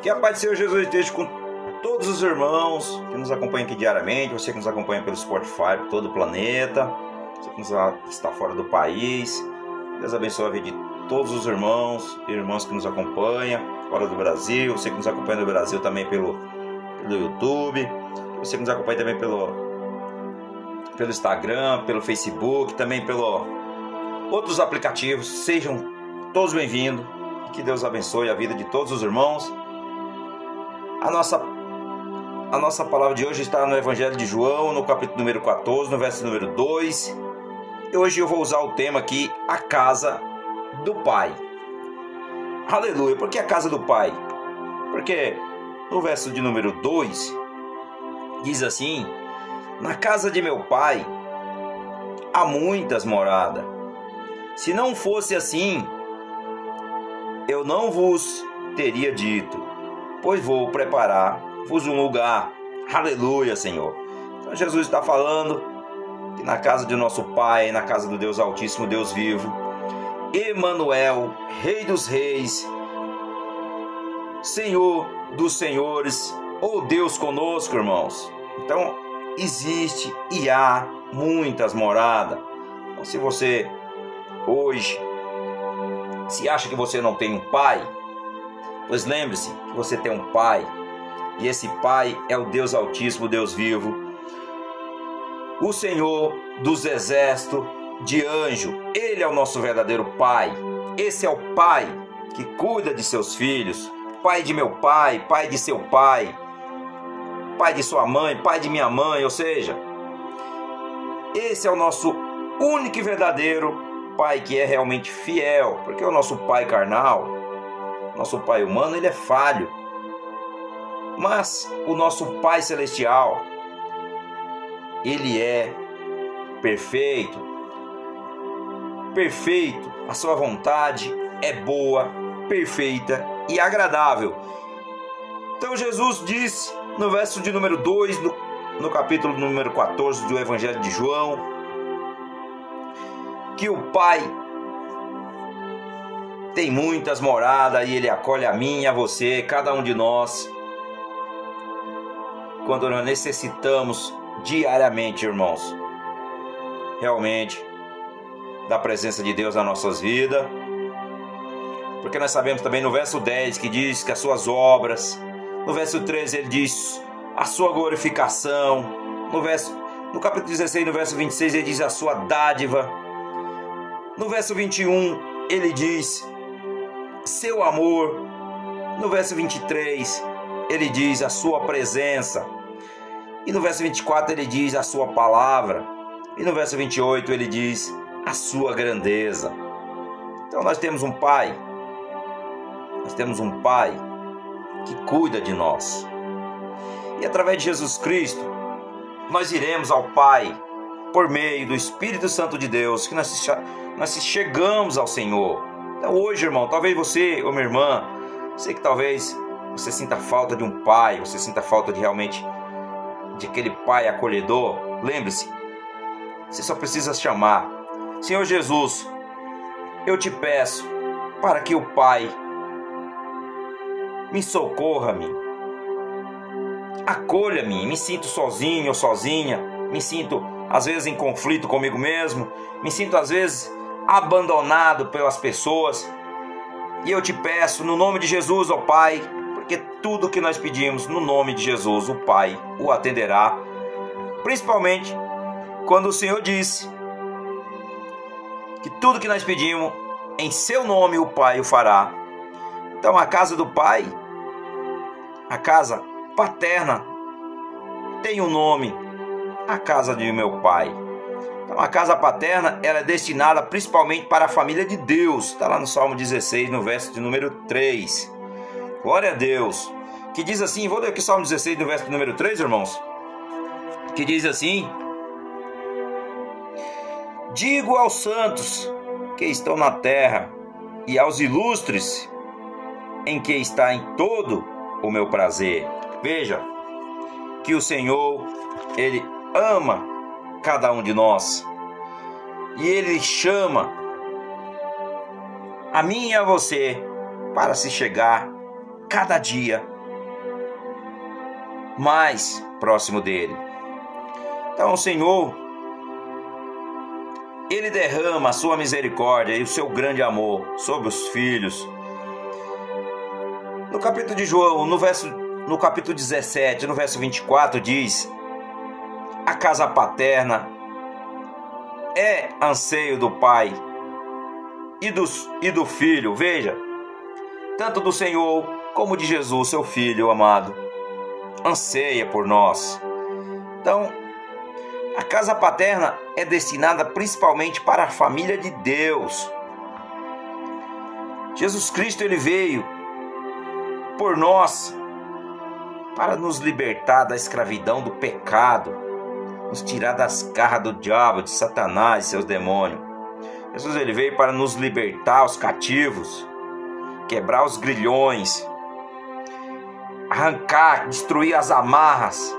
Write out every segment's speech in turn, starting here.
Que a paz do Senhor Jesus esteja com todos os irmãos que nos acompanham aqui diariamente, você que nos acompanha pelo Spotify, por todo o planeta, você que nos está fora do país. Deus abençoe a vida de todos os irmãos e irmãs que nos acompanham fora do Brasil, você que nos acompanha no Brasil também pelo, pelo YouTube, você que nos acompanha também pelo, pelo Instagram, pelo Facebook, também pelo outros aplicativos. Sejam todos bem-vindos. Que Deus abençoe a vida de todos os irmãos a nossa, a nossa palavra de hoje está no Evangelho de João, no capítulo número 14, no verso número 2. E hoje eu vou usar o tema aqui, a casa do Pai. Aleluia. Por que a casa do Pai? Porque no verso de número 2 diz assim: Na casa de meu Pai há muitas moradas. Se não fosse assim, eu não vos teria dito pois vou preparar-vos um lugar. Aleluia, Senhor. Então Jesus está falando que na casa de nosso Pai, na casa do Deus Altíssimo, Deus vivo, Emanuel, Rei dos Reis, Senhor dos Senhores, ou Deus conosco, irmãos. Então, existe e há muitas moradas. Então, se você hoje se acha que você não tem um pai, Pois lembre-se que você tem um Pai, e esse Pai é o Deus Altíssimo, Deus vivo, o Senhor dos exércitos de anjo. Ele é o nosso verdadeiro Pai. Esse é o Pai que cuida de seus filhos, Pai de meu pai, Pai de seu pai, Pai de sua mãe, Pai de minha mãe, ou seja, esse é o nosso único e verdadeiro Pai que é realmente fiel, porque o nosso Pai carnal nosso Pai humano, ele é falho. Mas o nosso Pai celestial, ele é perfeito. Perfeito. A sua vontade é boa, perfeita e agradável. Então Jesus disse no verso de número 2, no, no capítulo número 14 do Evangelho de João, que o Pai tem muitas moradas e Ele acolhe a mim a você, cada um de nós, quando nós necessitamos diariamente, irmãos, realmente da presença de Deus nas nossas vidas. Porque nós sabemos também no verso 10 que diz que as suas obras, no verso 13 ele diz a sua glorificação, no verso no capítulo 16, no verso 26 ele diz a sua dádiva. No verso 21 ele diz seu amor. No verso 23, ele diz a sua presença. E no verso 24, ele diz a sua palavra. E no verso 28, ele diz a sua grandeza. Então nós temos um Pai. Nós temos um Pai que cuida de nós. E através de Jesus Cristo, nós iremos ao Pai por meio do Espírito Santo de Deus, que nós, nós chegamos ao Senhor. Então hoje, irmão, talvez você ou minha irmã, sei que talvez você sinta falta de um pai, você sinta falta de realmente de aquele pai acolhedor. Lembre-se, você só precisa chamar. Senhor Jesus, eu te peço para que o Pai me socorra-me, acolha-me, me sinto sozinho ou sozinha, me sinto às vezes em conflito comigo mesmo, me sinto às vezes abandonado pelas pessoas. E eu te peço, no nome de Jesus, ó Pai, porque tudo que nós pedimos no nome de Jesus, o Pai o atenderá. Principalmente quando o Senhor disse que tudo que nós pedimos em seu nome o Pai o fará. Então a casa do Pai, a casa paterna, tem um nome, a casa de meu Pai. Então, a casa paterna ela é destinada principalmente para a família de Deus. Está lá no Salmo 16, no verso de número 3. Glória a Deus. Que diz assim, vou ler aqui o Salmo 16, no verso de número 3, irmãos. Que diz assim: Digo aos santos que estão na terra e aos ilustres em que está em todo o meu prazer. Veja que o Senhor, ele ama cada um de nós. E Ele chama a mim e a você para se chegar cada dia mais próximo dele. Então, o Senhor, ele derrama a sua misericórdia e o seu grande amor sobre os filhos. No capítulo de João, no verso no capítulo 17, no verso 24 diz: A casa paterna é anseio do pai e do, e do filho, veja, tanto do Senhor como de Jesus, seu filho amado, anseia por nós. Então, a casa paterna é destinada principalmente para a família de Deus. Jesus Cristo ele veio por nós para nos libertar da escravidão do pecado, nos tirar das garras do diabo, de Satanás e seus demônios. Jesus ele veio para nos libertar os cativos, quebrar os grilhões, arrancar, destruir as amarras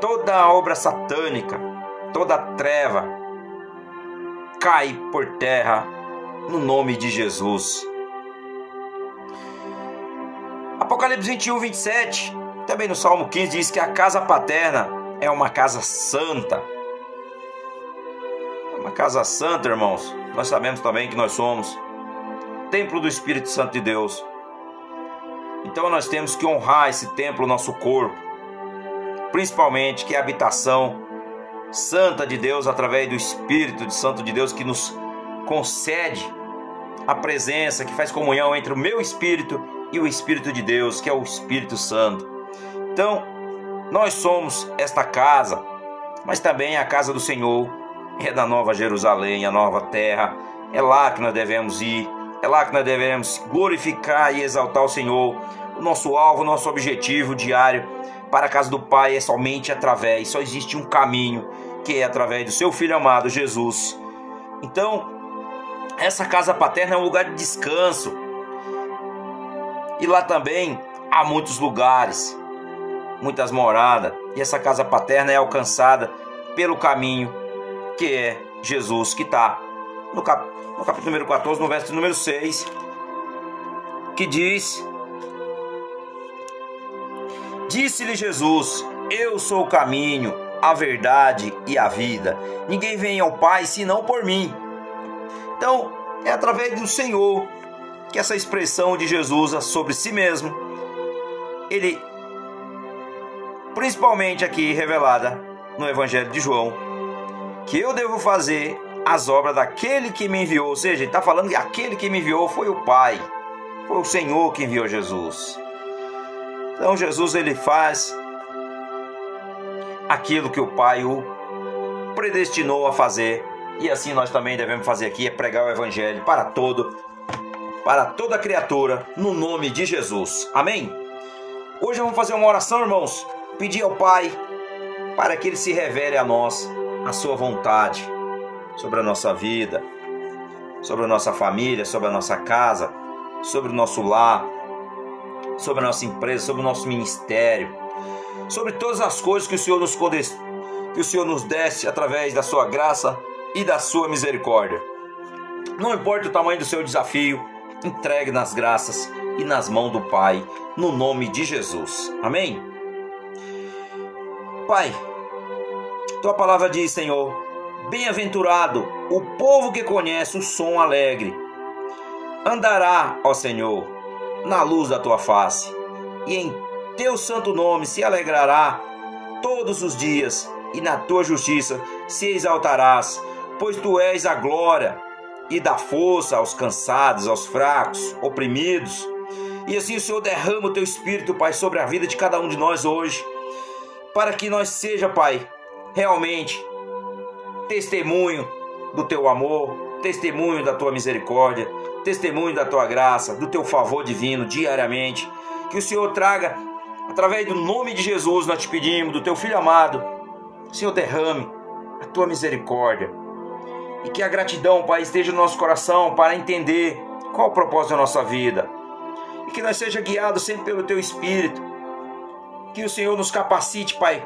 toda a obra satânica, toda a treva cai por terra no nome de Jesus. Apocalipse 21, 27, também no Salmo 15, diz que a casa paterna é uma casa santa. É uma casa santa, irmãos. Nós sabemos também que nós somos templo do Espírito Santo de Deus. Então nós temos que honrar esse templo, nosso corpo principalmente que é a habitação santa de Deus através do Espírito de Santo de Deus que nos concede a presença, que faz comunhão entre o meu espírito e o Espírito de Deus, que é o Espírito Santo. Então, nós somos esta casa, mas também a casa do Senhor, é da Nova Jerusalém, a nova terra. É lá que nós devemos ir, é lá que nós devemos glorificar e exaltar o Senhor. O nosso alvo, o nosso objetivo diário para a casa do Pai é somente através, só existe um caminho, que é através do seu Filho amado Jesus. Então, essa casa paterna é um lugar de descanso. E lá também há muitos lugares, muitas moradas. E essa casa paterna é alcançada pelo caminho que é Jesus, que está no, cap no capítulo número 14, no verso número 6, que diz Disse-lhe Jesus: Eu sou o caminho, a verdade e a vida. Ninguém vem ao Pai senão por mim. Então, é através do Senhor que essa expressão de Jesus sobre si mesmo, ele principalmente aqui revelada no Evangelho de João, que eu devo fazer as obras daquele que me enviou, ou seja, está falando que aquele que me enviou foi o Pai, foi o Senhor que enviou Jesus. Então Jesus ele faz aquilo que o Pai o predestinou a fazer e assim nós também devemos fazer aqui é pregar o evangelho para todo para toda criatura no nome de Jesus. Amém. Hoje vamos fazer uma oração, irmãos, pedir ao Pai para que ele se revele a nós a sua vontade sobre a nossa vida, sobre a nossa família, sobre a nossa casa, sobre o nosso lar, sobre a nossa empresa, sobre o nosso ministério, sobre todas as coisas que o Senhor nos que o Senhor nos desse através da sua graça e da sua misericórdia. Não importa o tamanho do seu desafio, entregue nas graças e nas mãos do Pai, no nome de Jesus. Amém. Pai, tua palavra diz, Senhor, bem-aventurado o povo que conhece o som alegre. Andará, ó Senhor, na luz da tua face, e em teu santo nome se alegrará todos os dias, e na tua justiça se exaltarás, pois tu és a glória e dá força aos cansados, aos fracos, oprimidos. E assim o Senhor derrama o teu espírito, Pai, sobre a vida de cada um de nós hoje, para que nós seja, Pai, realmente testemunho do teu amor, testemunho da tua misericórdia, testemunho da tua graça, do teu favor divino diariamente. Que o Senhor traga, através do nome de Jesus, nós te pedimos, do teu filho amado, Senhor, derrame a tua misericórdia. E que a gratidão, Pai, esteja no nosso coração para entender qual o propósito da nossa vida. E que nós seja guiados sempre pelo teu Espírito. Que o Senhor nos capacite, Pai,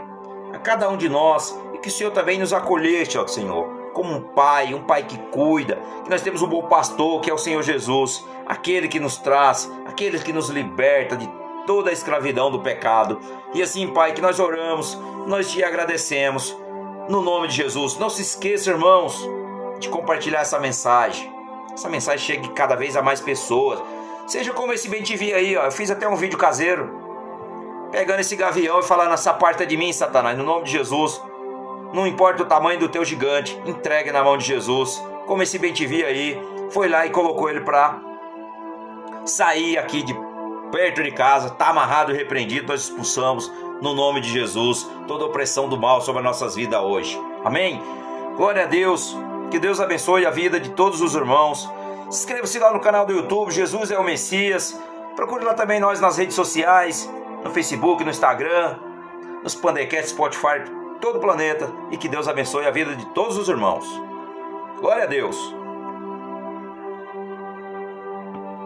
a cada um de nós. E que o Senhor também nos acolheste, ó Senhor como um pai, um pai que cuida, que nós temos um bom pastor que é o Senhor Jesus, aquele que nos traz, aquele que nos liberta de toda a escravidão do pecado. E assim, Pai, que nós oramos, nós te agradecemos. No nome de Jesus, não se esqueça, irmãos, de compartilhar essa mensagem. Essa mensagem chegue cada vez a mais pessoas. Seja como esse bem te vi aí, ó. Eu fiz até um vídeo caseiro. Pegando esse gavião e falando essa parte de mim, Satanás, no nome de Jesus. Não importa o tamanho do teu gigante, entregue na mão de Jesus. Como esse bem te vi aí, foi lá e colocou ele para sair aqui de perto de casa, está amarrado e repreendido, nós expulsamos no nome de Jesus toda opressão do mal sobre as nossas vidas hoje. Amém? Glória a Deus, que Deus abençoe a vida de todos os irmãos. Inscreva-se lá no canal do YouTube, Jesus é o Messias. Procure lá também nós nas redes sociais, no Facebook, no Instagram, nos Pandecasts, Spotify, todo o planeta. E que Deus abençoe a vida de todos os irmãos. Glória a Deus.